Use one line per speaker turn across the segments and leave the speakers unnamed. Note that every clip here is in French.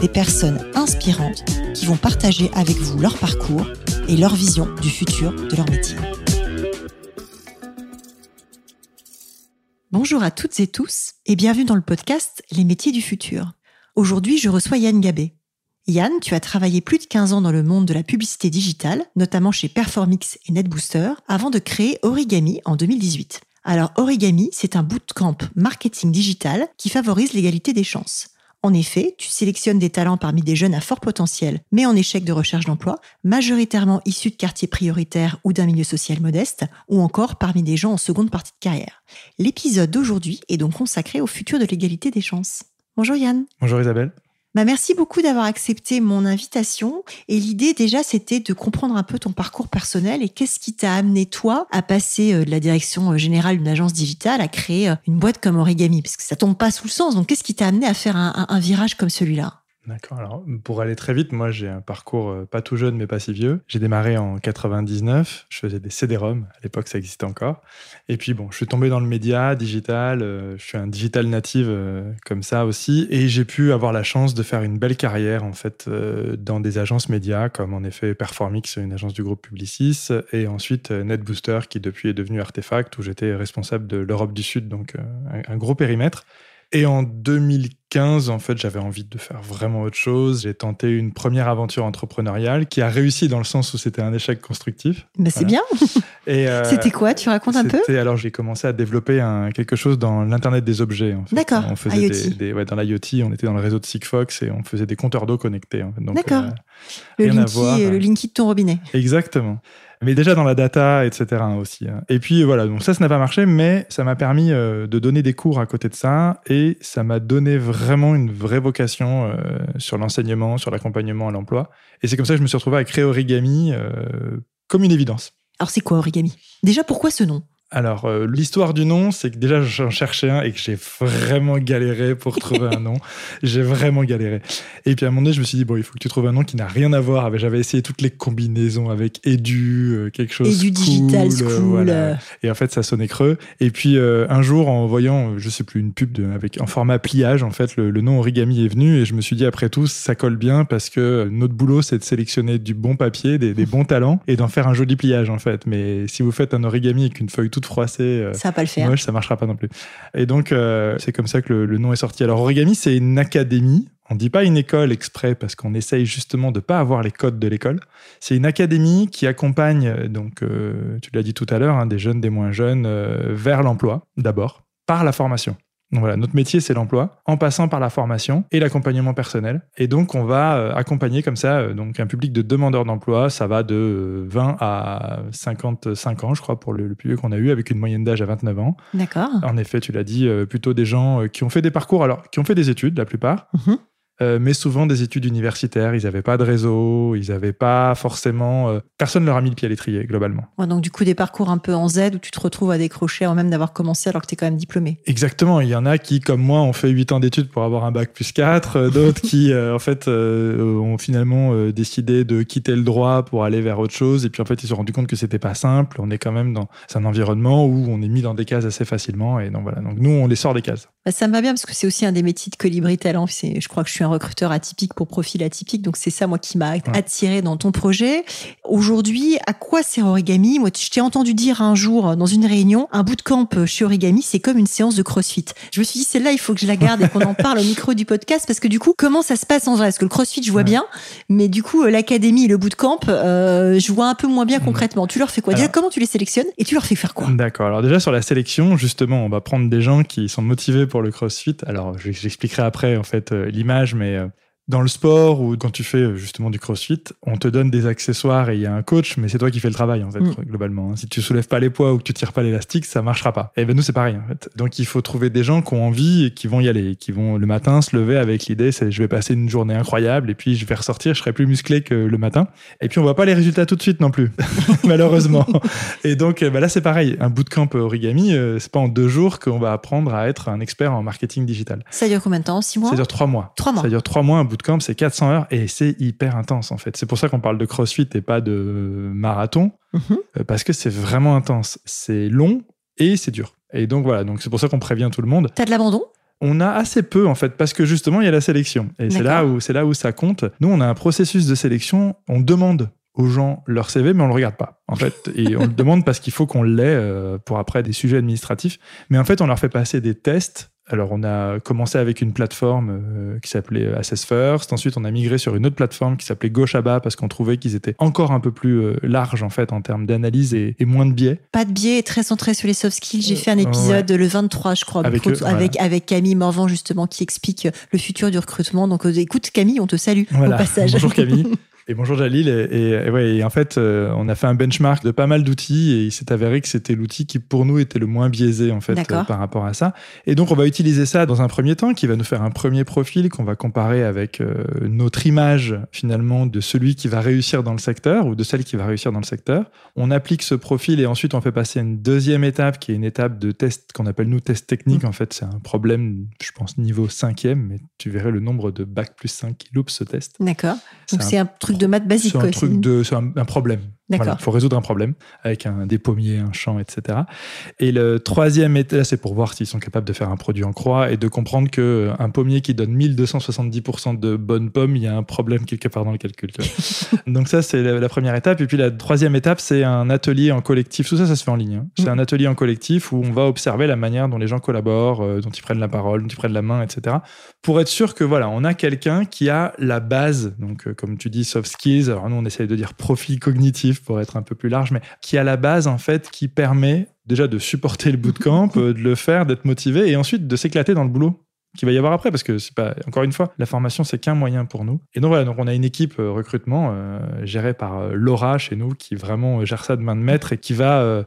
des personnes inspirantes qui vont partager avec vous leur parcours et leur vision du futur de leur métier. Bonjour à toutes et tous et bienvenue dans le podcast Les métiers du futur. Aujourd'hui, je reçois Yann Gabé. Yann, tu as travaillé plus de 15 ans dans le monde de la publicité digitale, notamment chez Performix et NetBooster, avant de créer Origami en 2018. Alors Origami, c'est un bootcamp marketing digital qui favorise l'égalité des chances. En effet, tu sélectionnes des talents parmi des jeunes à fort potentiel, mais en échec de recherche d'emploi, majoritairement issus de quartiers prioritaires ou d'un milieu social modeste, ou encore parmi des gens en seconde partie de carrière. L'épisode d'aujourd'hui est donc consacré au futur de l'égalité des chances. Bonjour Yann.
Bonjour Isabelle.
Bah merci beaucoup d'avoir accepté mon invitation. Et l'idée déjà, c'était de comprendre un peu ton parcours personnel et qu'est-ce qui t'a amené toi à passer euh, de la direction euh, générale d'une agence digitale à créer euh, une boîte comme Origami, parce que ça tombe pas sous le sens. Donc qu'est-ce qui t'a amené à faire un virage comme celui-là?
D'accord. Alors, pour aller très vite, moi, j'ai un parcours euh, pas tout jeune, mais pas si vieux. J'ai démarré en 99. Je faisais des CD-ROM. À l'époque, ça existait encore. Et puis, bon, je suis tombé dans le média digital. Euh, je suis un digital native euh, comme ça aussi. Et j'ai pu avoir la chance de faire une belle carrière, en fait, dans des agences médias, comme en effet Performix, une agence du groupe Publicis. Et ensuite, NetBooster, qui depuis est devenu Artefact, où j'étais responsable de l'Europe du Sud, donc un gros périmètre. Et en 2015, en fait, j'avais envie de faire vraiment autre chose. J'ai tenté une première aventure entrepreneuriale qui a réussi dans le sens où c'était un échec constructif.
Mais c'est bien. Et euh, c'était quoi? Tu racontes un peu?
Alors, j'ai commencé à développer un, quelque chose dans l'Internet des objets. En fait.
D'accord.
On faisait Des, ouais, dans l'IoT, on était dans le réseau de Sigfox et on faisait des compteurs d'eau connectés.
D'accord. Euh, le, linky, le linky de ton robinet.
Exactement mais déjà dans la data, etc. aussi. Hein. Et puis voilà, donc ça, ça n'a pas marché, mais ça m'a permis euh, de donner des cours à côté de ça, et ça m'a donné vraiment une vraie vocation euh, sur l'enseignement, sur l'accompagnement à l'emploi. Et c'est comme ça que je me suis retrouvé à créer Origami euh, comme une évidence.
Alors c'est quoi Origami? Déjà, pourquoi ce nom?
Alors, euh, l'histoire du nom, c'est que déjà, j'en cherchais un et que j'ai vraiment galéré pour trouver un nom. J'ai vraiment galéré. Et puis, à un moment donné, je me suis dit, bon, il faut que tu trouves un nom qui n'a rien à voir. J'avais essayé toutes les combinaisons avec Edu, euh, quelque chose.
Edu Digital euh, School.
Et en fait, ça sonnait creux. Et puis, un jour, en voyant, je sais plus, une pub de, avec, en format pliage, en fait, le, nom Origami est venu et je me suis dit, après tout, ça colle bien parce que notre boulot, c'est de sélectionner du bon papier, des, des bons talents et d'en faire un joli pliage, en fait. Mais si vous faites un origami avec une feuille toute froissée.
Euh, ça va pas le faire.
ça marchera pas non plus. Et donc, euh, c'est comme ça que le, nom est sorti. Alors, Origami, c'est une académie. On dit pas une école exprès parce qu'on essaye justement de pas avoir les codes de l'école. C'est une académie qui accompagne, donc, euh, tu l'as dit tout à l'heure, hein, des jeunes, des moins jeunes, vers l'emploi d'abord, par la formation. Donc voilà, notre métier, c'est l'emploi, en passant par la formation et l'accompagnement personnel. Et donc, on va euh, accompagner comme ça euh, donc un public de demandeurs d'emploi. Ça va de 20 euh, à 55 ans, je crois, pour le, plus vieux qu'on a eu, avec une moyenne d'âge à 29 ans.
D'accord.
En effet, tu l'as dit, plutôt des gens qui ont fait des parcours, alors qui ont fait des études, la plupart, mhm. Euh, mais souvent des études universitaires. Ils n'avaient pas de réseau, ils n'avaient pas forcément. Euh, personne ne leur a mis le pied à l'étrier, globalement.
donc, du coup, des parcours un peu en Z où tu te retrouves à décrocher avant même d'avoir commencé alors que tu es quand même diplômé.
Exactement. Il y en a qui, comme moi, ont fait 8 ans d'études pour avoir un bac plus 4. Euh, d'autres qui, en fait, ont finalement décidé de quitter le droit pour aller vers autre chose. Et puis, en fait, ils se sont rendus compte que c'était pas simple. On est quand même dans un environnement où on est mis dans des cases assez facilement. Et donc, voilà. Donc, nous, on les sort des cases.
Bah, ça me va bien parce que c'est aussi un des métiers de Colibri Talent. Je crois que je suis un recruteur atypique pour profil atypique. Donc, c'est ça, moi, qui m'a attiré dans ton projet. Aujourd'hui, à quoi sert Origami? Moi, je t'ai entendu dire un jour dans une réunion, un bootcamp chez Origami, c'est comme une séance de crossfit. Je me suis dit, celle-là, il faut que je la garde et qu'on en parle au micro du podcast parce que du coup, comment ça se passe en vrai? Parce que le crossfit, je vois bien, mais du coup, euh, l'académie et le bootcamp, euh, je vois un peu moins bien mm. concrètement. Tu leur fais quoi? Déjà, comment tu les sélectionnes et tu leur fais faire quoi?
D'accord. Alors, déjà, sur la sélection, justement, on va prendre des gens qui sont motivés pour le crossfit. Alors, j'expliquerai après, en fait, euh, l'image, mais dans le sport ou quand tu fais euh, justement du crossfit, on te donne des accessoires et il y a un coach, mais c'est toi qui fais le travail en fait,
Mm.
globalement. hein. Si tu soulèves pas les poids ou que tu tires pas l'élastique, ça marchera pas. Et ben nous c'est pareil en fait. Donc il faut trouver des gens qui ont envie et qui vont y aller, qui vont le matin se lever avec l'idée c'est je vais passer une journée incroyable et puis je vais ressortir, je serai plus musclé que le matin. Et puis on voit pas les résultats tout de suite non plus, malheureusement. Et donc euh, bah là c'est pareil, un bootcamp origami, euh, c'est pas en deux jours qu'on va apprendre à être un expert en marketing digital.
Ça dure combien de temps? Six mois?
Ça dure trois mois.
Trois mois.
Ça dure trois mois, un bootcamp, c'est 400 heures et c'est hyper intense en fait. C'est pour ça qu'on parle de crossfit et pas de marathon,
Mhm.
euh, parce que c'est vraiment intense. C'est long et c'est dur. Et donc voilà, donc c'est pour ça qu'on prévient tout le monde.
T'as de l'abandon?
On a assez peu en fait, parce que justement il y a la sélection. Et c'est là où c'est là où ça compte. Nous, on a un processus de sélection. On demande aux gens leur CV, mais on le regarde pas en fait. Et on le demande parce qu'il faut qu'on l'ait euh, pour après des sujets administratifs. Mais en fait, on leur fait passer des tests. Alors, on a commencé avec une plateforme euh, qui s'appelait Assess First. Ensuite, on a migré sur une autre plateforme qui s'appelait Gochaba parce qu'on trouvait qu'ils étaient encore un peu plus euh, larges en fait en termes d'analyse et, et moins de biais.
Pas de biais, très centré sur les soft skills. J'ai
Euh,
fait un épisode le 23, je crois,
Avec
avec,
eux,
avec, avec Camille Morvan, justement, qui explique le futur du recrutement. Donc, euh, écoute, Camille, on te salue
Voilà.
au passage.
Bonjour Camille. Et bonjour Jalil. Et, et- et ouais, et en fait, euh, on a fait un benchmark de pas mal d'outils et il s'est avéré que c'était l'outil qui, pour nous, était le moins biaisé en fait euh, par rapport à ça. Et donc, on va utiliser ça dans un premier temps, qui va nous faire un premier profil qu'on va comparer avec euh, notre image finalement de celui qui va réussir dans le secteur ou de celle qui va réussir dans le secteur. On applique ce profil et ensuite on fait passer à une deuxième étape qui est une étape de test qu'on appelle nous test technique. En fait, c'est un problème, je pense, niveau cinquième, mais tu verrais le nombre de bac plus 5 qui loupent ce test.
D'accord. Donc,
un
c'est un truc de maths basique,
c'est un truc de, c'est un, un problème. Voilà, faut résoudre un problème avec un, des pommiers, un champ, etc. Et le troisième état, c'est pour voir s'ils sont capables de faire un produit en croix et de comprendre que euh, un pommier qui donne 1270% de bonnes pommes, il y a un problème quelque part dans le calcul. Donc ça, c'est la, la première étape. Et puis la troisième étape, c'est un atelier en collectif. Tout ça, ça se fait en ligne. hein. C'est
Mhm.
un atelier en collectif où on va observer la manière dont les gens collaborent, euh, dont ils prennent la parole, dont ils prennent la main, etc. Pour être sûr que voilà, on a quelqu'un qui a la base, donc euh, comme tu dis, soft skills. Alors nous, on essaye de dire profil cognitif pour être un peu plus large, mais qui a la base en fait qui permet déjà de supporter le bootcamp, euh, de le faire, d'être motivé et ensuite de s'éclater dans le boulot qu'il va y avoir après parce que c'est pas encore une fois la formation c'est qu'un moyen pour nous. Et donc voilà donc on a une équipe euh, recrutement euh, gérée par Laura chez nous qui vraiment gère ça de main de maître et qui va euh,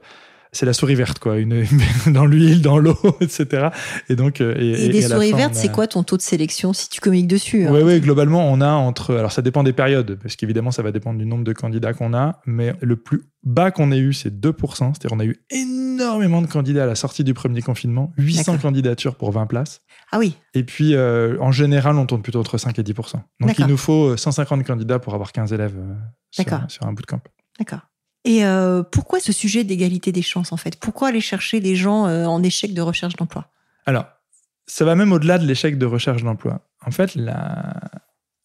c'est la souris verte quoi une dans l'huile dans l'eau etc et donc euh, et,
Et, des souris
fin,
vertes,
a-
c'est quoi ton taux de sélection si tu communiques dessus hein
oui, oui, globalement, on a entre. Alors, ça dépend des périodes, parce qu'évidemment, ça va dépendre du nombre de candidats qu'on a, mais le plus bas qu'on ait eu, c'est 2%. C'est-à-dire, on a eu énormément de candidats à la sortie du premier confinement, 800
D'accord.
candidatures pour 20 places.
Ah oui,
Et puis, euh, en général, on tourne plutôt entre 5 et 10%. Donc, il nous faut euh, 150 candidats pour avoir 15 élèves euh, sur, sur un bootcamp.
d'accord. Et euh, pourquoi ce sujet d'égalité des chances, en fait? Pourquoi aller chercher des gens euh, en échec de recherche d'emploi?
Alors, ça va même au-delà de l'échec de recherche d'emploi. En fait, la...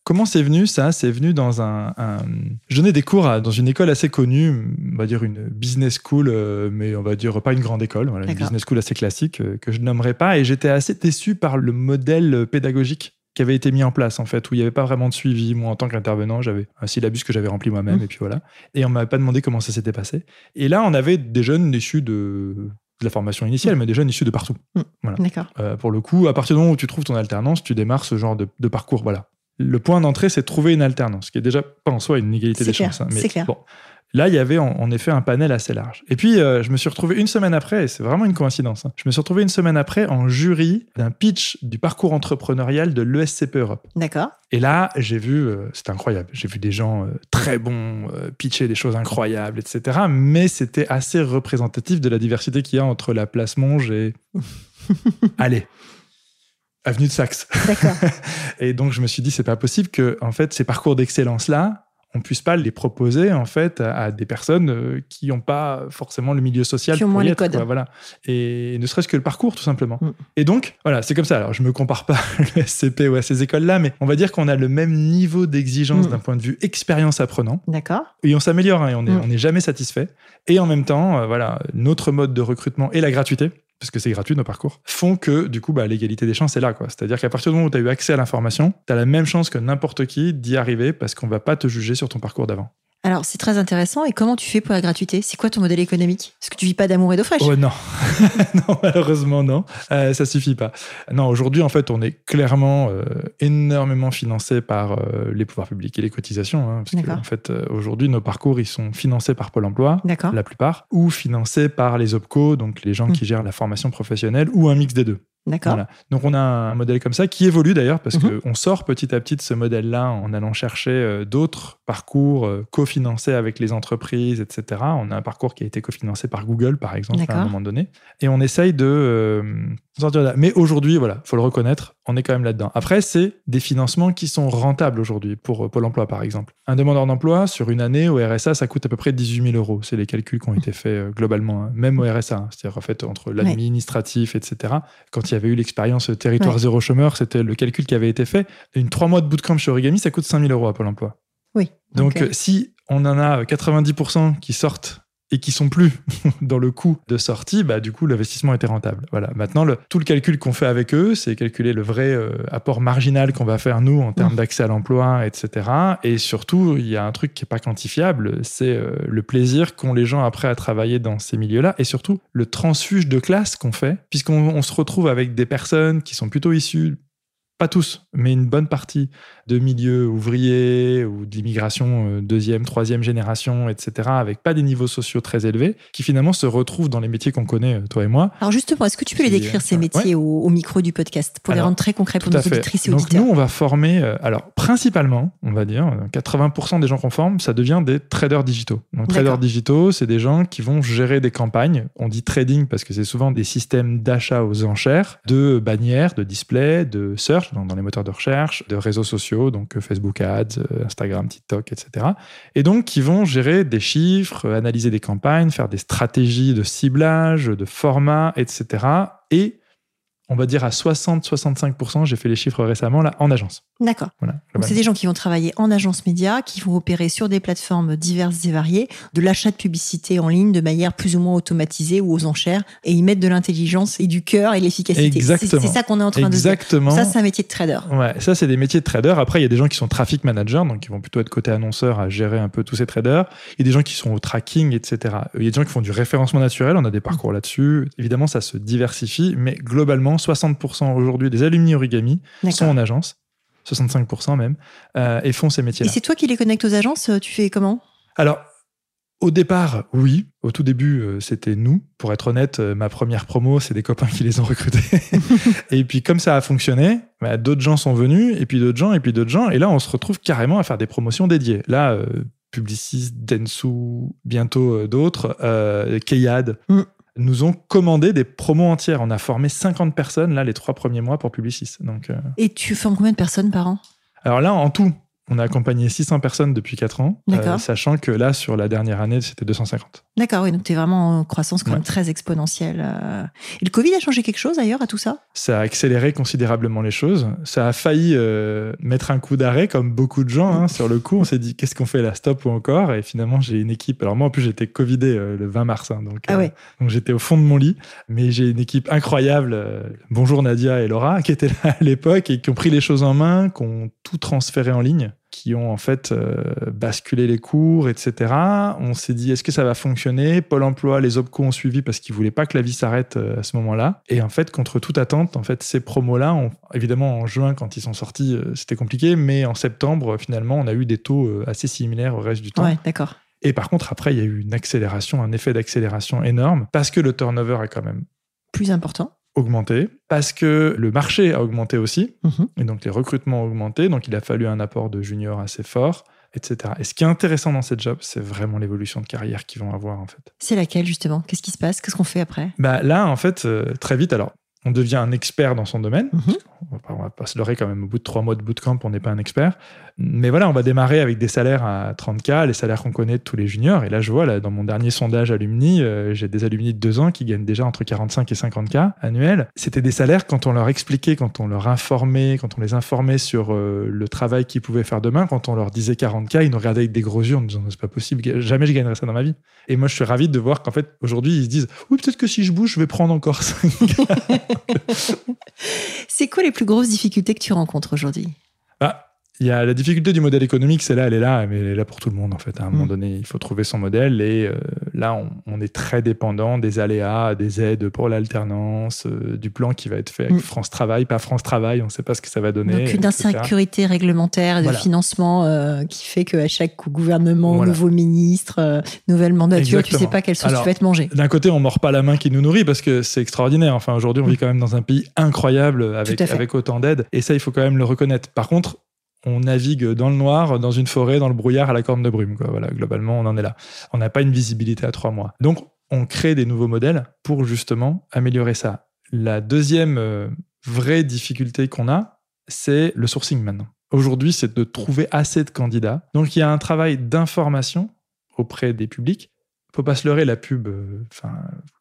comment c'est venu ça? C'est venu dans un, un- Je donnais des cours à- dans une école assez connue, on va dire une business school, euh, mais on va dire pas une grande école, voilà, une business school assez classique que je nommerai pas. Et j'étais assez déçu par le modèle pédagogique qui avait été mis en place en fait où il n'y avait pas vraiment de suivi moi en tant qu'intervenant j'avais un syllabus que j'avais rempli moi-même
Mhm.
et puis voilà et on m'avait pas demandé comment ça s'était passé et là on avait des jeunes issus de, de la formation initiale mais des jeunes issus de partout
D'accord.
euh, pour le coup, à partir du moment où tu trouves ton alternance, tu démarres ce genre de, de parcours. Voilà. Le point d'entrée, c'est de trouver une alternance, ce qui est déjà pas en soi une égalité des
clair,
chances. hein, mais
c'est clair.
Bon, là, il y avait en, en effet un panel assez large. Et puis, euh, je me suis retrouvé une semaine après, et c'est vraiment une coïncidence. hein, je me suis retrouvé une semaine après en jury d'un pitch du parcours entrepreneurial de l'ESCP Europe.
D'accord.
Et là, j'ai vu, euh, c'était incroyable. J'ai vu des gens euh, très bons euh, pitcher des choses incroyables, etc. Mais c'était assez représentatif de la diversité qu'il y a entre la place Monge et. Allez, avenue de Saxe.
D'accord.
Et donc, je me suis dit, c'est pas possible que, en fait, ces parcours d'excellence-là, on puisse pas les proposer, en fait, à, à des personnes euh, qui n'ont pas forcément le milieu social
Qui ont moins les
être,
codes.
quoi, voilà. Et ne serait-ce que le parcours, tout simplement.
Mm.
Et donc, voilà, c'est comme ça. Alors, je me compare pas le SCP ou à ces écoles-là, mais on va dire qu'on a le même niveau d'exigence
Mm.
d'un point de vue expérience apprenant.
D'accord.
Et on s'améliore, hein, et on n'est
Mm.
on jamais satisfait. Et en même temps, euh, voilà, notre mode de recrutement et la gratuité, parce que c'est gratuit nos parcours, font que du coup, bah, l'égalité des chances est là. C'est-à-dire qu'à partir du moment où tu as eu accès à l'information, tu as la même chance que n'importe qui d'y arriver parce qu'on va pas te juger sur ton parcours d'avant.
Alors, c'est très intéressant. Et comment tu fais pour la gratuité? C'est quoi ton modèle économique? Est-ce que tu vis pas d'amour et d'eau fraîche?
Oh non, non malheureusement non, euh, ça suffit pas. Non, aujourd'hui en fait, on est clairement euh, énormément financé par euh, les pouvoirs publics et les cotisations. Hein, parce que, en fait, euh, aujourd'hui, nos parcours ils sont financés par Pôle Emploi, la plupart, ou financés par les OPCO, donc les gens
Mm.
qui gèrent la formation professionnelle, ou un mix des deux.
D'accord.
Voilà. Donc on a un modèle comme ça qui évolue d'ailleurs parce
Mhm.
qu'on sort petit à petit de ce modèle-là en allant chercher euh, d'autres parcours euh, cofinancés avec les entreprises, etc. On a un parcours qui a été cofinancé par Google par exemple à un moment donné et on essaye de euh. Mais aujourd'hui, voilà, faut le reconnaître, on est quand même là-dedans. Après, c'est des financements qui sont rentables aujourd'hui pour euh, Pôle Emploi par exemple. Un demandeur d'emploi sur une année au RSA, ça coûte à peu près 18 000 euros. C'est les calculs qui ont été faits euh, globalement, hein, même au RSA. hein. C'est-à-dire en fait entre l'administratif, etc. Quand il y avait eu l'expérience territoire
Ouais.
zéro chômeur, c'était le calcul qui avait été fait. Une trois mois de bootcamp chez Origami, ça coûte 5 000 euros à Pôle emploi.
Oui.
Donc euh, si on en a 90% qui sortent et qui sont plus dans le coût de sortie, bah, du coup, l'investissement était rentable. Voilà. Maintenant, le- tout le calcul qu'on fait avec eux, c'est calculer le vrai euh, apport marginal qu'on va faire, nous, en termes
Mmh.
d'accès à l'emploi, etc. Et surtout, il y a un truc qui n'est pas quantifiable, c'est euh, le plaisir qu'ont les gens après à travailler dans ces milieux-là, et surtout le transfuge de classe qu'on fait, puisqu'on on se retrouve avec des personnes qui sont plutôt issues pas tous, mais une bonne partie de milieux ouvriers ou de l'immigration euh, deuxième, troisième génération, etc., avec pas des niveaux sociaux très élevés, qui finalement se retrouvent dans les métiers qu'on connaît, euh, toi et moi.
Alors justement, est-ce que tu peux les décrire
euh,
ces métiers au, au micro du podcast pour les rendre très concrets pour nos auditrices et
Donc
auditeurs
nous, on va former, euh, alors principalement, on va dire, euh, 80% des gens qu'on forme, ça devient des traders digitaux. Donc traders digitaux, c'est des gens qui vont gérer des campagnes. On dit trading parce que c'est souvent des systèmes d'achat aux enchères, de bannières, de displays, de search, dans les moteurs de recherche, de réseaux sociaux, donc euh, Facebook Ads, euh, Instagram, TikTok, etc. Et donc qui vont gérer des chiffres, euh, analyser des campagnes, faire des stratégies de ciblage, de format, etc. Et on va dire à 60-65%, j'ai fait les chiffres récemment là, en agence.
D'accord.
Voilà,
c'est des gens qui vont travailler en agence média, qui vont opérer sur des plateformes diverses et variées, de l'achat de publicité en ligne de manière plus ou moins automatisée ou aux enchères, et y mettre de l'intelligence et du cœur et de l'efficacité. C'est-
Exactement.
C'est ça qu'on est en train de dire.
Exactement.
Ça, c'est un métier de trader.
Ouais, ça c'est des métiers de trader. Après, il y a des gens qui sont traffic managers, donc qui vont plutôt être côté annonceur à gérer un peu tous ces traders. Il y a des gens qui sont au tracking, etc. Il y a des gens qui font du référencement naturel. On a des parcours là-dessus. Évidemment, ça se diversifie, mais globalement, 60% aujourd'hui des alumni origami sont en agence, 65% même, euh, et font ces
Et
métiers-là.
c'est toi qui les connectes aux agences Tu fais comment?
Alors, au départ, oui. Au tout début, euh, c'était nous. Pour être honnête, euh, ma première promo, c'est des copains qui les ont recrutés. et puis, comme ça a fonctionné, bah, d'autres gens sont venus, et puis d'autres gens, et puis d'autres gens. Et là, on se retrouve carrément à faire des promotions dédiées. Là, euh, Publicis, Densu, bientôt euh, d'autres, euh, Keyad,
Mm.
Nous ont commandé des promos entières. On a formé 50 personnes, là, les trois premiers mois pour Publicis. Donc, euh,
Et tu formes combien de personnes par an?
Alors là, en tout, on a accompagné 600 personnes depuis 4 ans, euh, sachant que là, sur la dernière année, c'était 250.
D'accord, oui, donc tu es vraiment en croissance quand
Ouais.
même très exponentielle. euh. Et le Covid a changé quelque chose d'ailleurs à tout ça?
Ça a accéléré considérablement les choses. Ça a failli euh, mettre un coup d'arrêt, comme beaucoup de gens. hein, sur le coup, on s'est dit qu'est-ce qu'on fait là, stop ou encore? Et finalement, j'ai une équipe. Alors moi, en plus, j'étais covidé euh, le 20 mars, hein, donc,
Ah ouais.
donc j'étais au fond de mon lit. Mais j'ai une équipe incroyable. bonjour Nadia et Laura, qui étaient là à l'époque et qui ont pris les choses en main, qui ont tout transféré en ligne qui ont en fait euh, basculé les cours, etc. On s'est dit, est-ce que ça va fonctionner? Pôle emploi, les OPCO ont suivi parce qu'ils voulaient pas que la vie s'arrête euh, à ce moment-là. Et en fait, contre toute attente, en fait, ces promos-là, ont- évidemment en juin, quand ils sont sortis, euh, c'était compliqué, mais en septembre, finalement, on a eu des taux assez similaires au reste du temps.
Ouais, d'accord.
Et par contre, après, il y a eu une accélération, un effet d'accélération énorme, parce que le turnover a quand même
Plus important.
Augmenté, parce que le marché a augmenté aussi,
Mhm.
et donc les recrutements ont augmenté, donc il a fallu un apport de juniors assez fort, etc. Et ce qui est intéressant dans cette job, c'est vraiment l'évolution de carrière qu'ils vont avoir en fait.
C'est laquelle justement? Qu'est-ce qui se passe? Qu'est-ce qu'on fait après?
Bah là, en fait, euh, très vite, alors on devient un expert dans son domaine.
Mhm.
On va pas, on va pas se leurrer quand même. Au bout de trois mois de bootcamp, on n'est pas un expert. Mais voilà, on va démarrer avec des salaires à 30K, les salaires qu'on connaît de tous les juniors. Et là, je vois, là, dans mon dernier sondage alumni, euh, j'ai des alumni de deux ans qui gagnent déjà entre 45 et 50K annuels. C'était des salaires quand on leur expliquait, quand on leur informait, quand on les informait sur euh, le travail qu'ils pouvaient faire demain, quand on leur disait 40K, ils nous regardaient avec des gros yeux en nous disant c'est pas possible, jamais je gagnerai ça dans ma vie. Et moi, je suis ravi de voir qu'en fait, aujourd'hui, ils se disent oui, peut-être que si je bouge, je vais prendre encore 5
C'est quoi les plus grosses difficultés que tu rencontres aujourd'hui?
Bah, il y a la difficulté du modèle économique, c'est là, elle est là, mais elle est là pour tout le monde en fait. À un moment
Mm.
donné, il faut trouver son modèle et euh, là, on, on est très dépendant des aléas, des aides pour l'alternance, euh, du plan qui va être fait avec
Mm.
France Travail, pas France Travail, on ne sait pas ce que ça va donner.
Donc une insécurité réglementaire de
Voilà.
financement euh, qui fait qu'à chaque gouvernement,
Voilà.
nouveau ministre, nouvelle mandature, tu sais
Exactement.
pas quelle sauce tu vas être mangé.
D'un côté, on mord pas la main qui nous nourrit parce que c'est extraordinaire. Enfin, aujourd'hui, on vit quand même dans un pays incroyable avec,
Mm.
Autant d'aide. Et ça, il faut quand même le reconnaître. Par contre, on navigue dans le noir, dans une forêt, dans le brouillard, à la corne de brume. Voilà, globalement, on en est là. On n'a pas une visibilité à trois mois. Donc, on crée des nouveaux modèles pour justement améliorer ça. La deuxième euh, vraie difficulté qu'on a, c'est le sourcing maintenant. Aujourd'hui, c'est de trouver assez de candidats. Donc, il y a un travail d'information auprès des publics. Faut pas se leurrer, la pub, euh, enfin,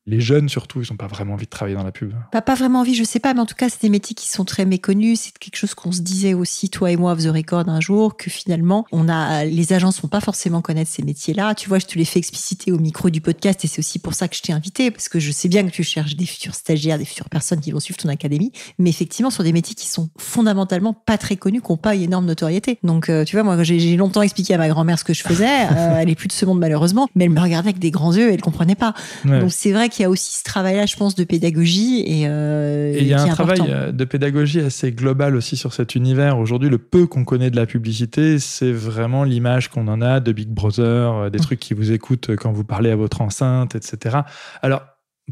les jeunes surtout, ils n'ont pas vraiment envie de travailler dans la pub.
Pas, vraiment envie, je sais pas, mais en tout cas, c'est des métiers qui sont très méconnus. C'est quelque chose qu'on se disait aussi, toi et moi, off the record un jour, que finalement, on a, les agences vont pas forcément connaître ces métiers-là. Tu vois, je te l'ai fait expliciter au micro du podcast et c'est aussi pour ça que je t'ai invité, parce que je sais bien que tu cherches des futurs stagiaires, des futures personnes qui vont suivre ton académie, mais effectivement, sur des métiers qui sont fondamentalement pas très connus, qui n'ont pas une énorme notoriété. Donc, euh, tu vois, moi, j'ai longtemps expliqué à ma grand-mère ce que je faisais. Euh, elle est plus de ce monde, malheureusement, mais elle me regardait avec des grands yeux et elle comprenait pas.
Ouais.
Donc, c'est vrai qu'il y a aussi ce travail-là, je pense, de pédagogie et, euh,
Et il y a un travail euh, de pédagogie assez global aussi sur cet univers. Aujourd'hui, le peu qu'on connaît de la publicité, c'est vraiment l'image qu'on en a de Big Brother, euh, des
Mm.
trucs qui vous écoutent quand vous parlez à votre enceinte, etc. Alors,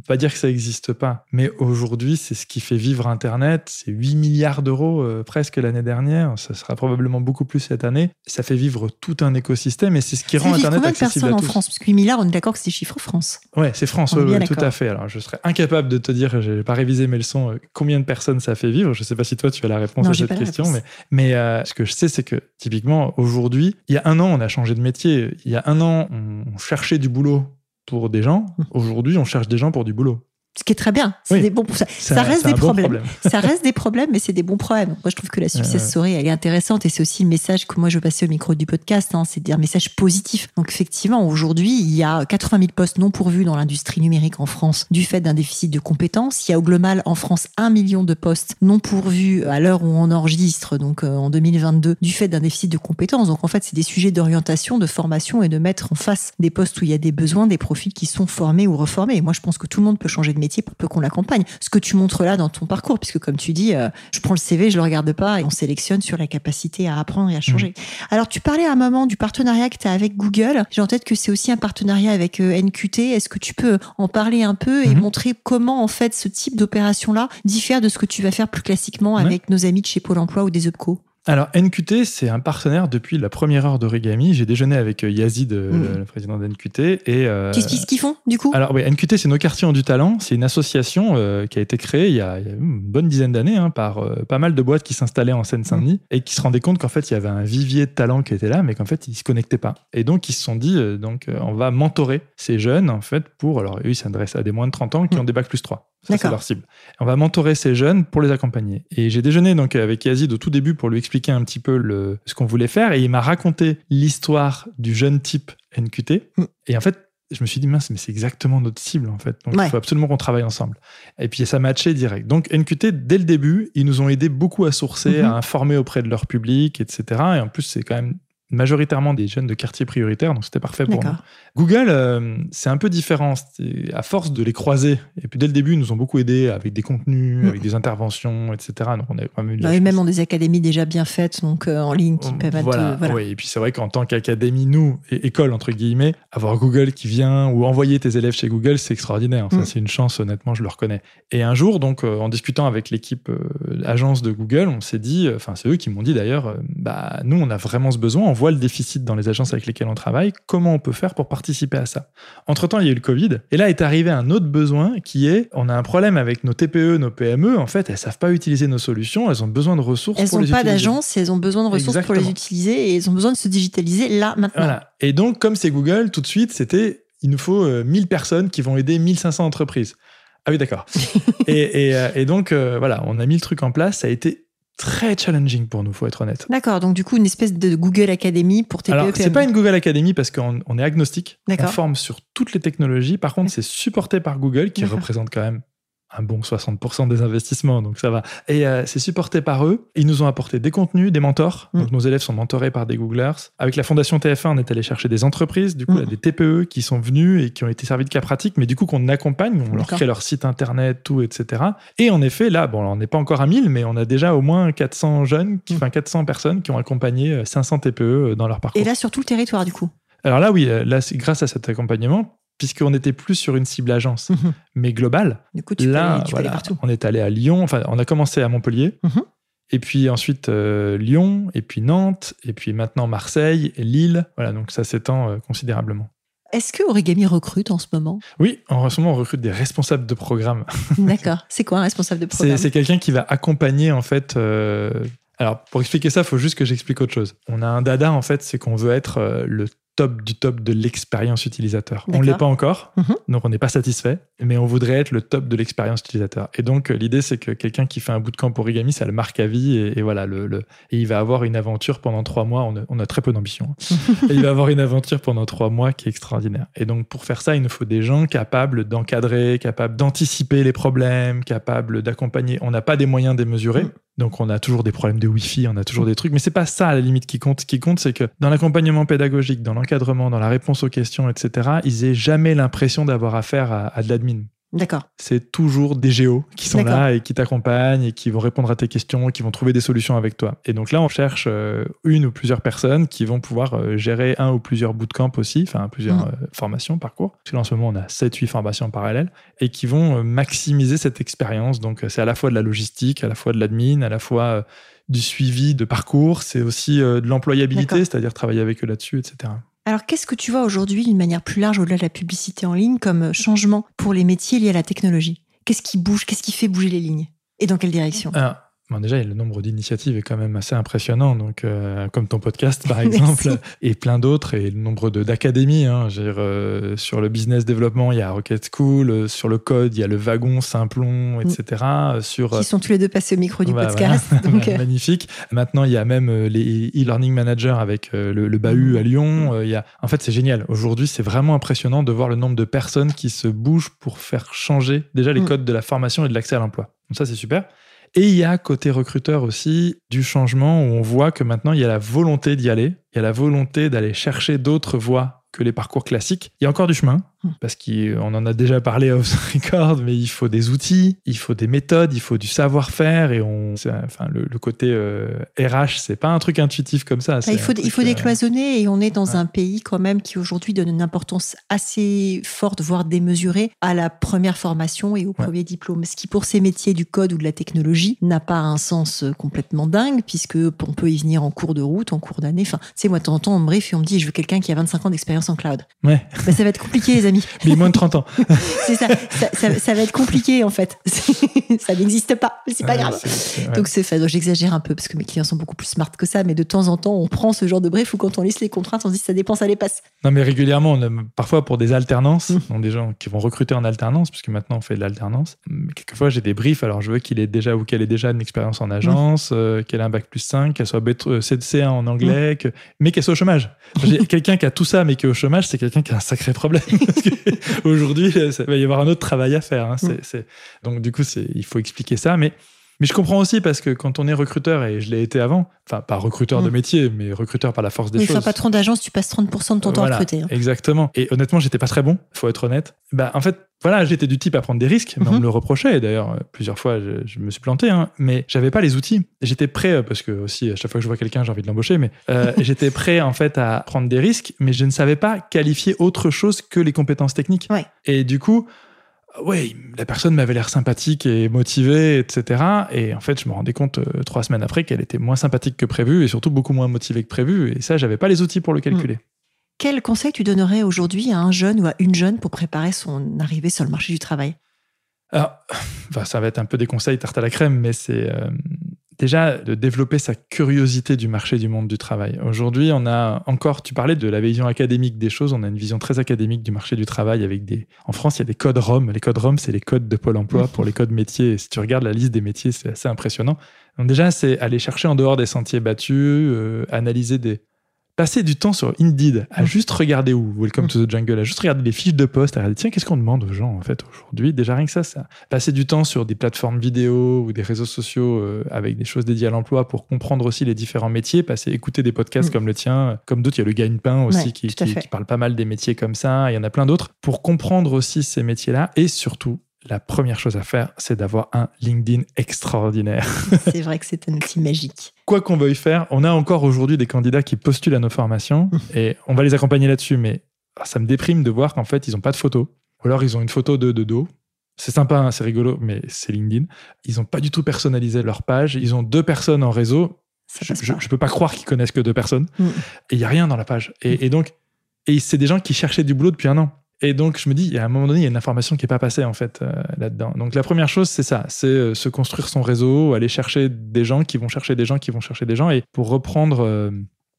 pas dire que ça n'existe pas, mais aujourd'hui, c'est ce qui fait vivre Internet. C'est 8 milliards d'euros euh, presque l'année dernière. Ça sera probablement beaucoup plus cette année. Ça fait vivre tout un écosystème et c'est ce qui rend Internet
combien de
accessible
personnes
à
en. France? Parce que 8 milliards, on est d'accord que c'est chiffre France.
Ouais, c'est France, ouais, ouais, tout à fait. Alors, je serais incapable de te dire, j'ai pas révisé mes leçons, euh, combien de personnes ça fait vivre. Je sais pas si toi, tu as la réponse
Non,
à cette question, mais, mais euh, ce que je sais, c'est que typiquement, aujourd'hui, il y a un an, on a changé de métier. Il y a un an, on cherchait du boulot pour des gens. Aujourd'hui, on cherche des gens pour du boulot.
Ce qui est très bien. C'est
Oui.
des bons, ça, ça reste des
bon
problèmes.
problème.
ça reste des problèmes, mais c'est des bons problèmes. Moi, je trouve que la success
Ouais.
story, elle est intéressante et c'est aussi le message que moi je veux passer au micro du podcast. Hein, c'est un message positif. Donc, effectivement, aujourd'hui, il y a 80 000 postes non pourvus dans l'industrie numérique en France du fait d'un déficit de compétences. Il y a au global en France un million de postes non pourvus à l'heure où on enregistre, donc euh, en 2022, du fait d'un déficit de compétences. Donc, en fait, c'est des sujets d'orientation, de formation et de mettre en face des postes où il y a des besoins, des profils qui sont formés ou reformés. Et moi, je pense que tout le monde peut changer de métier pour peu qu'on l'accompagne. Ce que tu montres là dans ton parcours, puisque comme tu dis, euh, je prends le CV, je le regarde pas et on sélectionne sur la capacité à apprendre et à changer. Alors, tu parlais à un moment du partenariat que tu as avec Google. J'ai en tête que c'est aussi un partenariat avec euh, NQT. Est-ce que tu peux en parler un peu et
Mhm.
montrer comment, en fait, ce type d'opération-là diffère de ce que tu vas faire plus classiquement
Ouais.
avec nos amis de chez Pôle emploi ou des EPCO
Alors, NQT, c'est un partenaire depuis la première heure d'Origami. J'ai déjeuné avec euh, Yazid, euh,
Mm.
le, le président d'NQT. Et, euh,
Tu expliques ce qu'ils font, du coup?
Alors oui, NQT, c'est Nos Quartiers ont du talent. C'est une association euh, qui a été créée il y a, il y a une bonne dizaine d'années hein, par euh, pas mal de boîtes qui s'installaient en Seine-Saint-Denis et qui se rendaient compte qu'en fait, il y avait un vivier de talent qui était là, mais qu'en fait, ils se connectaient pas. Et donc, ils se sont dit, donc, on va mentorer ces jeunes, en fait, pour... Alors, eux, ils s'adressent à des moins de 30 ans qui
Mm.
ont des bacs plus 3. Ça, c'est leur cible. On va mentorer ces jeunes pour les accompagner. Et j'ai déjeuné donc avec Yazid au tout début pour lui expliquer un petit peu le, ce qu'on voulait faire. Et il m'a raconté l'histoire du jeune type NQT.
Mm.
Et en fait, je me suis dit, mince, mais c'est exactement notre cible, en fait. Donc,
Ouais.
il faut absolument qu'on travaille ensemble. Et puis, ça matchait direct. Donc, NQT, dès le début, ils nous ont aidé beaucoup à sourcer,
Mhm.
à informer auprès de leur public, etc. Et en plus, c'est quand même majoritairement des jeunes de quartiers prioritaires, donc c'était parfait pour nous.
D'accord.
Google, euh, c'est un peu différent. À force de les croiser, et puis dès le début, ils nous ont beaucoup aidés avec des contenus,
Mm.
avec des interventions, etc. Donc, on a quand même eu de
Bah,
chance.
même en des académies déjà bien faites, donc euh, en ligne, qui permettent
voilà,
de. Voilà.
Oui, et puis c'est vrai qu'en tant qu'académie, nous, et école, entre guillemets, avoir Google qui vient ou envoyer tes élèves chez Google, c'est extraordinaire. Ça,
Mm.
c'est une chance, honnêtement, je le reconnais. Et un jour, donc, euh, en discutant avec l'équipe euh, agence de Google, on s'est dit, euh, enfin, c'est eux qui m'ont dit d'ailleurs, euh, bah, nous, on a vraiment ce besoin, voit le déficit dans les agences avec lesquelles on travaille, comment on peut faire pour participer à ça? Entre-temps, il y a eu le Covid, et là est arrivé un autre besoin qui est, on a un problème avec nos TPE, nos PME, en fait, elles savent pas utiliser nos solutions, elles ont besoin de ressources
Elles
pour
n'ont pas d'agence elles ont besoin de ressources pour les utiliser et elles ont besoin de se digitaliser là, maintenant.
Voilà. Et donc, comme c'est Google, tout de suite, c'était il nous faut euh, 1000 personnes qui vont aider 1500 entreprises. Ah oui, d'accord. et, et, euh, et donc, euh, voilà, on a mis le truc en place. Ça a été très challenging pour nous, faut être honnête.
D'accord, donc du coup, une espèce de Google Academy pour TPE.
Alors, c'est
PME.
pas une Google Academy parce qu'on on est agnostique. On forme sur toutes les technologies. Par contre, c'est supporté par Google qui représente quand même un bon 60% des investissements, donc ça va. Et euh, c'est supporté par eux. Ils nous ont apporté des contenus, des mentors.
Mm.
Donc nos élèves sont mentorés par des Googlers. Avec la Fondation TF1, on est allé chercher des entreprises, du coup,
Mm.
là, des TPE qui sont venus et qui ont été servis de cas pratiques, mais du coup qu'on accompagne, on leur crée leur site internet, tout, etc. Et en effet, là, bon, on n'est pas encore à 1000, mais on a déjà au moins 400 jeunes, qui,
Mm.
enfin 400 personnes qui ont accompagné euh, 500 TPE dans leur parcours.
Et là, sur tout le territoire, du coup?
Alors là, oui, euh, là, c'est grâce à cet accompagnement, puisqu'on n'était plus sur une cible agence,
Mhm.
mais globale.
Du coup, tu
là,
tu peux aller
voilà,
partout.
on est allé à Lyon. Enfin, on a commencé à Montpellier,
Mhm.
et puis ensuite euh, Lyon, et puis Nantes, et puis maintenant Marseille, et Lille. Voilà, donc ça s'étend euh, considérablement.
Est-ce que Origami recrute en ce moment?
Oui, en ce moment, on recrute des responsables de programme.
D'accord. C'est quoi un responsable de programme?
c'est quelqu'un qui va accompagner en fait. euh, Alors pour expliquer ça, il faut juste que j'explique autre chose. On a un dada en fait, c'est qu'on veut être le top du top de l'expérience utilisateur. On ne l'est pas encore,
Mhm.
donc on n'est pas satisfait, mais on voudrait être le top de l'expérience utilisateur. Et donc euh, l'idée c'est que quelqu'un qui fait un bootcamp origami, ça le marque à vie et, et voilà le, le- et il va avoir une aventure pendant trois mois. On a, on a très peu d'ambition. hein. Et il va avoir une aventure pendant trois mois qui est extraordinaire. Et donc, pour faire ça, il nous faut des gens capables d'encadrer, capables d'anticiper les problèmes, capables d'accompagner. On n'a pas des moyens démesurés.
Mm.
Donc, on a toujours des problèmes de Wi-Fi, on a toujours des trucs. Mais c'est pas ça, à la limite, qui compte. Ce qui compte, c'est que dans l'accompagnement pédagogique, dans l'encadrement, dans la réponse aux questions, etc., ils aient jamais l'impression d'avoir affaire à, à de l'admin
D'accord.
c'est toujours des géos qui sont là et qui t'accompagnent et qui vont répondre à tes questions, qui vont trouver des solutions avec toi. Et donc là, on cherche euh, une ou plusieurs personnes qui vont pouvoir euh, gérer un ou plusieurs bootcamps aussi, enfin plusieurs
Mm.
euh, formations, parcours. Parce que là, en ce moment, on a 7-8 formations parallèles et qui vont maximiser cette expérience. Donc, c'est à la fois de la logistique, à la fois de l'admin, à la fois du suivi de parcours, c'est aussi de l'employabilité, c'est-à-dire travailler avec eux là-dessus, etc.
Alors, qu'est-ce que tu vois aujourd'hui d'une manière plus large au-delà de la publicité en ligne comme changement pour les métiers liés à la technologie? Qu'est-ce qui bouge? Qu'est-ce qui fait bouger les lignes? Et dans quelle direction?
Alors, bon, déjà, le nombre d'initiatives est quand même assez impressionnant, donc euh, comme ton podcast par
Merci.
exemple, et plein d'autres, et le nombre d'académies. Hein, euh, sur le business développement, il y a Rocket School, euh, sur le code, il y a le wagon, Simplon, etc. euh, Sur
Qui sont tous les deux passés au micro du
bah,
podcast.
voilà.
Donc,
Magnifique. Maintenant, il y a même les e-learning managers avec le, le Bahut à Lyon. Euh, il y a... En fait, c'est génial. Aujourd'hui, c'est vraiment impressionnant de voir le nombre de personnes qui se bougent pour faire changer déjà les
Mm.
codes de la formation et de l'accès à l'emploi. Donc ça, c'est super. Et il y a côté recruteur aussi du changement où on voit que maintenant, il y a la volonté d'y aller. Il y a la volonté d'aller chercher d'autres voies que les parcours classiques. Il y a encore du chemin. Parce qu'on en a déjà parlé off record, mais il faut des outils, il faut des méthodes, il faut du savoir-faire, et on, enfin, le, le côté euh, RH, c'est pas un truc intuitif comme ça.
bah, il, faut, il faut
euh,
décloisonner et on est dans
ouais.
un pays quand même qui aujourd'hui donne une importance assez forte, voire démesurée, à la première formation et au premier diplôme. Ce qui, pour ces métiers du code ou de la technologie, n'a pas un sens euh, complètement dingue, puisque on peut y venir en cours de route, en cours d'année. Enfin, tu sais, moi, de temps en temps, on me brief et on me dit, je veux quelqu'un qui a 25 ans d'expérience en cloud.
Ouais,
Bah, ça va être compliqué, les amis.
mais moins de 30 ans.
C'est ça. Ça, ça- ça va être compliqué, en fait. ça n'existe pas. C'est pas
Ouais,
grave.
c'est- c'est- ouais.
Donc c'est fait. J'exagère un peu parce que mes clients sont beaucoup plus smart que ça, mais de temps en temps, on prend ce genre de brief où quand on liste les contraintes, on se dit ça dépend, ça dépasse.
Non, mais régulièrement, on a, parfois pour des alternances,
Mm.
donc des gens qui vont recruter en alternance, puisque maintenant on fait de l'alternance. Mais quelquefois, j'ai des briefs, alors je veux qu'il ait déjà ou qu'elle ait déjà une expérience en agence, euh, qu'elle ait un bac plus 5, qu'elle soit euh, C1 en anglais, que- mais qu'elle soit au chômage. Quelqu'un qui a tout ça, mais qui est au chômage, c'est quelqu'un qui a un sacré problème. Parce que Aujourd'hui, euh, va y avoir un autre travail à faire. hein. C'est- Donc, du coup, il faut expliquer ça. Mais mais je comprends aussi parce que quand on est recruteur, et je l'ai été avant, enfin pas recruteur de
Mm.
métier, mais recruteur par la force des
Oui,
choses.
enfin, patron d'agence, tu passes 30% de ton temps à recruter. hein.
Exactement. Et honnêtement, j'étais pas très bon, faut être honnête. Bah, en fait, voilà, j'étais du type à prendre des risques, mais on
Mhm.
me le reprochait. Et D'ailleurs, euh, plusieurs fois, je, je me suis planté, hein, mais j'avais pas les outils. J'étais prêt, euh, parce que aussi, à chaque fois que je vois quelqu'un, j'ai envie de l'embaucher, mais euh, j'étais prêt en fait à prendre des risques, mais je ne savais pas qualifier autre chose que les compétences techniques.
Ouais.
Et du coup, oui, la personne m'avait l'air sympathique et motivée, etc. Et en fait, je me rendais compte euh, trois semaines après qu'elle était moins sympathique que prévu et surtout beaucoup moins motivée que prévu. Et ça, j'avais pas les outils pour le calculer.
Quel conseil tu donnerais aujourd'hui à un jeune ou à une jeune pour préparer son arrivée sur le marché du travail?
Alors, enfin, ça va être un peu des conseils tarte à la crème, mais c'est euh, déjà de développer sa curiosité du marché du monde du travail. Aujourd'hui, on a encore, tu parlais de la vision académique des choses, on a une vision très académique du marché du travail avec des. En France, il y a des codes ROM. Les codes ROM, c'est les codes de Pôle emploi pour les codes métiers. Et si tu regardes la liste des métiers, c'est assez impressionnant. Donc, déjà, c'est aller chercher en dehors des sentiers battus, euh, analyser des passer du temps sur Indeed à
Mm.
juste regarder où Welcome
Mm.
to the Jungle, à juste regarder les fiches de poste, à regarder tiens qu'est-ce qu'on demande aux gens en fait aujourd'hui? Déjà rien que ça, ça. Passer du temps sur des plateformes vidéo ou des réseaux sociaux euh, avec des choses dédiées à l'emploi pour comprendre aussi les différents métiers. Passer écouter des podcasts
Mm.
comme le tien, comme d'autres. Il y a le Gagne-Pain aussi
Ouais,
qui parle pas mal des métiers comme ça. Il y en a plein d'autres pour comprendre aussi ces métiers-là et surtout. La première chose à faire, c'est d'avoir un LinkedIn extraordinaire.
C'est vrai que c'est un outil magique.
quoi qu'on veuille faire, on a encore aujourd'hui des candidats qui postulent à nos formations et on va les accompagner là-dessus, mais ah, ça me déprime de voir qu'en fait, ils n'ont pas de photo. Ou alors, ils ont une photo de, de dos. C'est sympa, hein, c'est rigolo, mais c'est LinkedIn. Ils n'ont pas du tout personnalisé leur page. Ils ont deux personnes en réseau. Je je peux pas croire qu'ils connaissent que deux personnes.
Mm.
Et il y a rien dans la page. Et, et donc, et c'est des gens qui cherchaient du boulot depuis un an. Et donc, je me dis, a un moment donné, il y a une information qui n'est pas passée, en fait, euh, là-dedans. Donc, la première chose, c'est ça. C'est euh, se construire son réseau, aller chercher des gens qui vont chercher des gens qui vont chercher des gens. Et pour reprendre euh,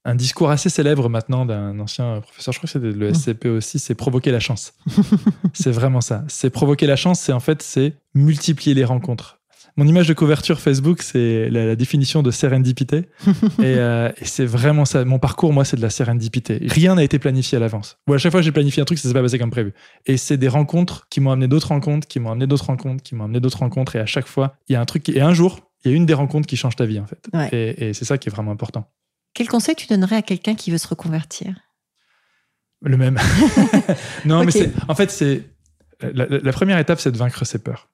un discours assez célèbre maintenant d'un ancien professeur, je crois que c'était de l'ESCP aussi, c'est provoquer la chance. c'est vraiment ça. C'est provoquer la chance, c'est en fait, c'est multiplier les rencontres. Mon image de couverture Facebook, c'est la, la définition de sérendipité. et euh, et c'est vraiment ça. Mon parcours, moi, c'est de la sérendipité. Rien n'a été planifié à l'avance. Ou à chaque fois que j'ai planifié un truc, ça s'est pas passé comme prévu. Et c'est des rencontres qui m'ont amené d'autres rencontres, qui m'ont amené d'autres rencontres, qui m'ont amené d'autres rencontres. Et à chaque fois, il y a un truc. Qui... Et un jour, il y a une des rencontres qui change ta vie, en fait.
Ouais.
Et, et c'est ça qui est vraiment important.
Quel conseil tu donnerais à quelqu'un qui veut se reconvertir?
Le même. non, mais c'est. En fait, c'est. La première étape, c'est de vaincre ses peurs.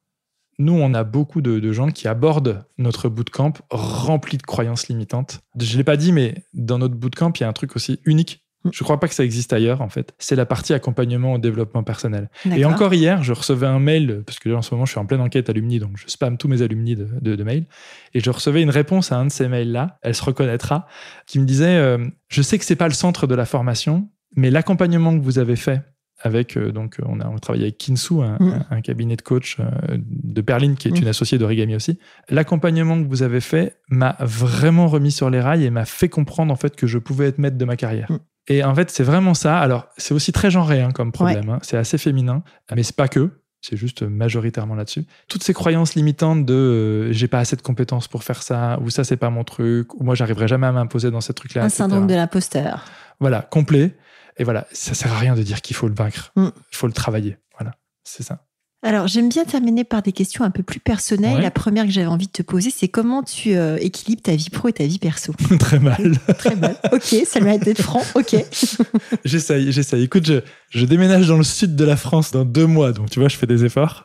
Nous, on a beaucoup de, de gens qui abordent notre bootcamp rempli de croyances limitantes. Je ne l'ai pas dit, mais dans notre bootcamp, il y a un truc aussi unique.
Mm.
Je ne crois pas que ça existe ailleurs, en fait. C'est la partie accompagnement au développement personnel. Et encore hier, je recevais un mail, parce que là, en ce moment, je suis en pleine enquête alumni, donc je spam tous mes alumni de, de, de mails. Et je recevais une réponse à un de ces mails-là, elle se reconnaîtra, qui me disait euh, Je sais que c'est pas le centre de la formation, mais l'accompagnement que vous avez fait avec, euh, donc, on a on travaille avec Kinsu, un,
Mm.
un- cabinet de coach euh, de Berlin, qui est
Mm.
une associée d'Origami aussi. L'accompagnement que vous avez fait m'a vraiment remis sur les rails et m'a fait comprendre, en fait, que je pouvais être maître de ma carrière.
Mm.
Et en fait, c'est vraiment ça. Alors, c'est aussi très genré hein, comme problème. hein. C'est assez féminin, mais c'est pas que. C'est juste majoritairement là-dessus. Toutes ces croyances limitantes de euh, j'ai pas assez de compétences pour faire ça, ou ça c'est pas mon truc, ou moi j'arriverai jamais à m'imposer dans ce truc-là.
Un
etc.
syndrome de l'imposteur.
Voilà, complet. Et voilà, ça sert à rien de dire qu'il faut le vaincre.
Mm.
Il faut le travailler. Voilà, c'est ça.
Alors, j'aime bien terminer par des questions un peu plus personnelles.
Ouais.
La première que j'avais envie de te poser, c'est comment tu euh, équilibres ta vie pro et ta vie perso?
Très mal.
Très mal. Ok, ça mérite d'être franc. Ok.
j'essaye, j'essaye. Écoute, je, je déménage dans le sud de la France dans deux mois, donc tu vois, je fais des efforts.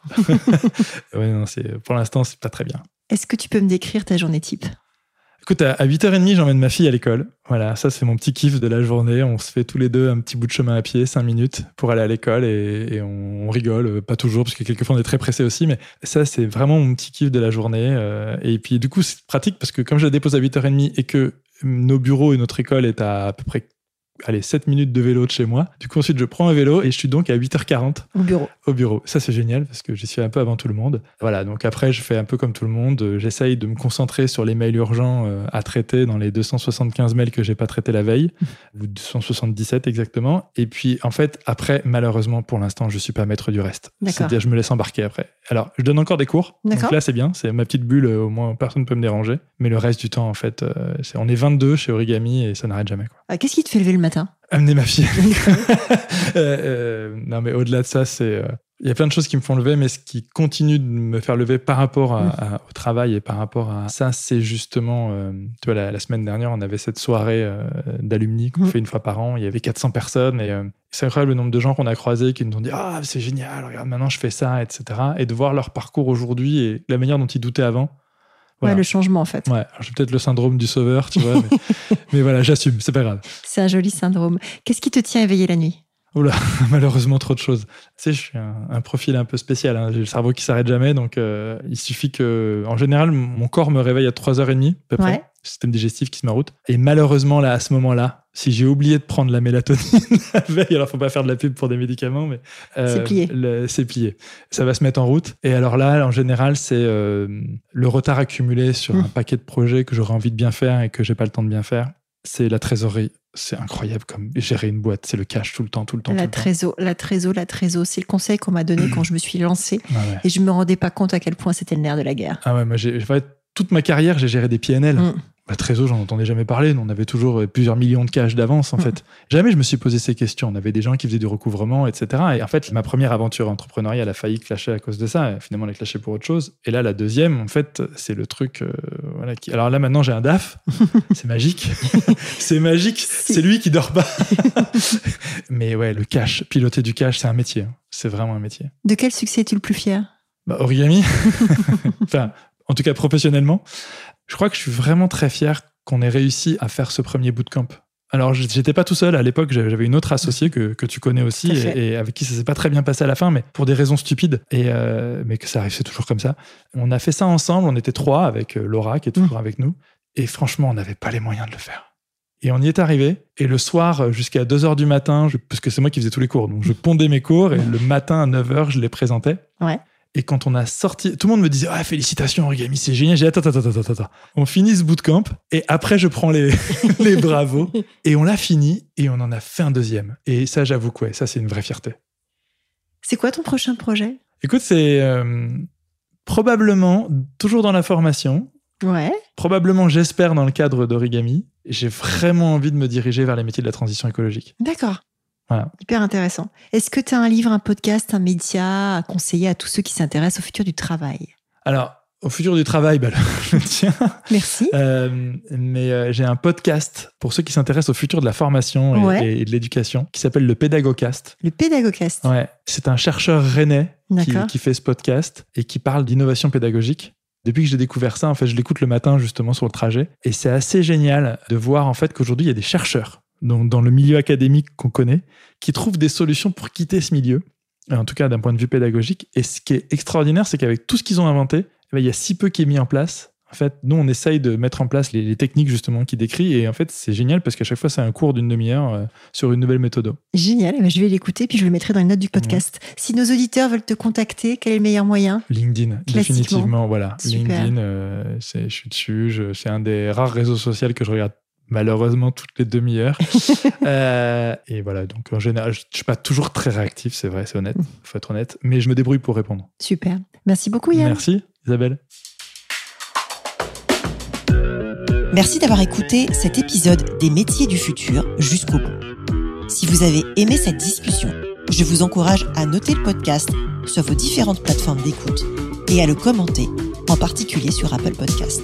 ouais, non, c'est, pour l'instant, c'est pas très bien.
Est-ce que tu peux me décrire ta journée type?
Écoute, à à 8h30, j'emmène ma fille à l'école. Voilà, ça c'est mon petit kiff de la journée. On se fait tous les deux un petit bout de chemin à pied, 5 minutes, pour aller à l'école et, on, rigole. Euh, Pas toujours, parce que quelquefois on est très pressé aussi, mais ça c'est vraiment mon petit kiff de la journée. Euh, Et puis du coup, c'est pratique parce que comme je la dépose à 8h30 et que nos bureaux et notre école est à peu près allez, 7 minutes de vélo de chez moi. Du coup, ensuite, je prends un vélo et je suis donc à 8h40
au bureau
au bureau. Ça, c'est génial parce que j'y suis un peu avant tout le monde. Voilà, donc après, je fais un peu comme tout le monde. Euh, J'essaye de me concentrer sur les mails urgents euh, à traiter dans les 275 mails que j'ai pas traités la veille, ou 277 exactement. Et puis, en fait, après, malheureusement, pour l'instant, je suis pas maître du reste. C'est-à-dire, je me laisse embarquer après. Alors, je donne encore des cours. Donc là, c'est bien. C'est ma petite bulle. euh, Au moins, personne ne peut me déranger. Mais le reste du temps, en fait, c'est- on est 22 chez Origami et ça n'arrête jamais. Quoi.
Ah, Qu'est-ce qui te fait lever le matin
Amener ma fille. Euh, euh, non, mais au-delà de ça, c'est. euh, Il y a plein de choses qui me font lever, mais ce qui continue de me faire lever par rapport à-
Mm.
à- au travail et par rapport à ça, c'est justement, euh, tu vois, la, la semaine dernière, on avait cette soirée euh, d'alumni qu'on
Mm.
fait une fois par an. Il y avait 400 personnes et euh, c'est incroyable le nombre de gens qu'on a croisés qui nous ont dit Ah, c'est génial, regarde, maintenant je fais ça, etc. Et de voir leur parcours aujourd'hui et la manière dont ils doutaient avant. Voilà.
Ouais, le changement en fait.
Ouais, j'ai peut-être le syndrome du sauveur, tu vois, mais, mais voilà, j'assume, c'est pas grave.
C'est un joli syndrome. Qu'est-ce qui te tient éveillé la nuit?
Malheureusement trop de choses. Tu sais, je suis un, un profil un peu spécial. hein. J'ai le cerveau qui s'arrête jamais, donc euh, il suffit que, en général, mon corps me réveille à 3h30 à peu près.
Ouais.
Système digestif qui se maroute. Et malheureusement, là, à ce moment-là, si j'ai oublié de prendre la mélatonine la veille, alors faut pas faire de la pub pour des médicaments, mais euh,
C'est plié.
C'est plié. Ça va se mettre en route. Et alors là, en général, c'est euh, le retard accumulé sur
Mm.
un paquet de projets que j'aurais envie de bien faire et que j'ai pas le temps de bien faire. C'est la trésorerie. C'est incroyable comme gérer une boîte. C'est le cash tout le temps, tout le temps.
La trésor, la trésor, la trésor. C'est le conseil qu'on m'a donné quand je me suis lancée
Ah ouais.
et je me rendais pas compte à quel point c'était le nerf de la guerre.
Ah ouais, moi, j'ai, en toute ma carrière, j'ai géré des PNL.
Mm.
Bah, Trésor, j'en entendais jamais parler. On avait toujours euh, plusieurs millions de cash d'avance, en
Mhm.
fait. Jamais je me suis posé ces questions. On avait des gens qui faisaient du recouvrement, etc. Et en fait, ma première aventure entrepreneuriale a failli clasher à cause de ça. Et finalement, elle a clashé pour autre chose. Et là, la deuxième, en fait, c'est le truc. euh, voilà, qui... Alors là, maintenant, j'ai un DAF. c'est magique. c'est magique. C'est lui qui dort pas. Mais ouais, le cash, piloter du cash, c'est un métier. hein. C'est vraiment un métier.
De quel succès es-tu le plus fier?
Bah, origami. enfin, en tout cas, professionnellement. Je crois que je suis vraiment très fier qu'on ait réussi à faire ce premier bootcamp. Alors, j'étais pas tout seul. À l'époque, j'avais une autre associée que, que tu connais aussi et, et avec qui ça s'est pas très bien passé à la fin, mais pour des raisons stupides. Et, euh, mais que ça arrive, c'est toujours comme ça. On a fait ça ensemble. On était trois avec euh, Laura qui est toujours avec nous. Et franchement, on n'avait pas les moyens de le faire. Et on y est arrivé. Et le soir, euh, jusqu'à 2 heures du matin, je- parce que c'est moi qui faisais tous les cours, donc je pondais mes cours et le matin à 9 heures, je les présentais.
Ouais.
Et quand on a sorti, tout le monde me disait ah félicitations origami, c'est génial. J'ai dit, attends attends attends attends. On finit ce bootcamp et après je prends les les bravos et on l'a fini et on en a fait un deuxième. Et ça j'avoue que ouais, ça c'est une vraie fierté.
C'est quoi ton prochain projet?
Écoute, c'est euh, probablement toujours dans la formation,
Ouais.
probablement j'espère dans le cadre d'origami. J'ai vraiment envie de me diriger vers les métiers de la transition écologique.
D'accord.
Voilà.
Hyper intéressant. Est-ce que tu as un livre, un podcast, un média à conseiller à tous ceux qui s'intéressent au futur du travail?
Alors au futur du travail, bah, le tien.
Merci.
Euh, mais euh, j'ai un podcast pour ceux qui s'intéressent au futur de la formation et,
Ouais.
et- et de l'éducation qui s'appelle le Pédagogcast.
Le Pédagogcast.
Ouais, c'est un chercheur rennais qui, qui fait ce podcast et qui parle d'innovation pédagogique. Depuis que j'ai découvert ça, en fait, je l'écoute le matin justement sur le trajet et c'est assez génial de voir en fait qu'aujourd'hui il y a des chercheurs donc dans le milieu académique qu'on connaît qui trouvent des solutions pour quitter ce milieu, en tout cas d'un point de vue pédagogique. Et ce qui est extraordinaire, c'est qu'avec tout ce qu'ils ont inventé, eh ben, il y a si peu qui est mis en place. En fait, nous, on essaye de mettre en place les, les techniques justement qu'il décrit. Et en fait, c'est génial parce qu'à chaque fois, c'est un cours d'une demi-heure euh, sur une nouvelle méthode.
Génial. Eh ben, je vais l'écouter puis je le mettrai dans les notes du podcast. Si nos auditeurs veulent te contacter, quel est le meilleur moyen?
LinkedIn, définitivement. Voilà,
Super.
LinkedIn, euh, je suis dessus. C'est un des rares réseaux sociaux que je regarde malheureusement toutes les demi-heures. Euh, et voilà, donc en général, je ne suis pas toujours très réactif, c'est vrai, c'est honnête, faut être honnête, mais je me débrouille pour répondre.
Super. Merci beaucoup Yann.
Merci, Isabelle.
Merci d'avoir écouté cet épisode des métiers du futur jusqu'au bout. Si vous avez aimé cette discussion, je vous encourage à noter le podcast sur vos différentes plateformes d'écoute et à le commenter, en particulier sur Apple Podcast.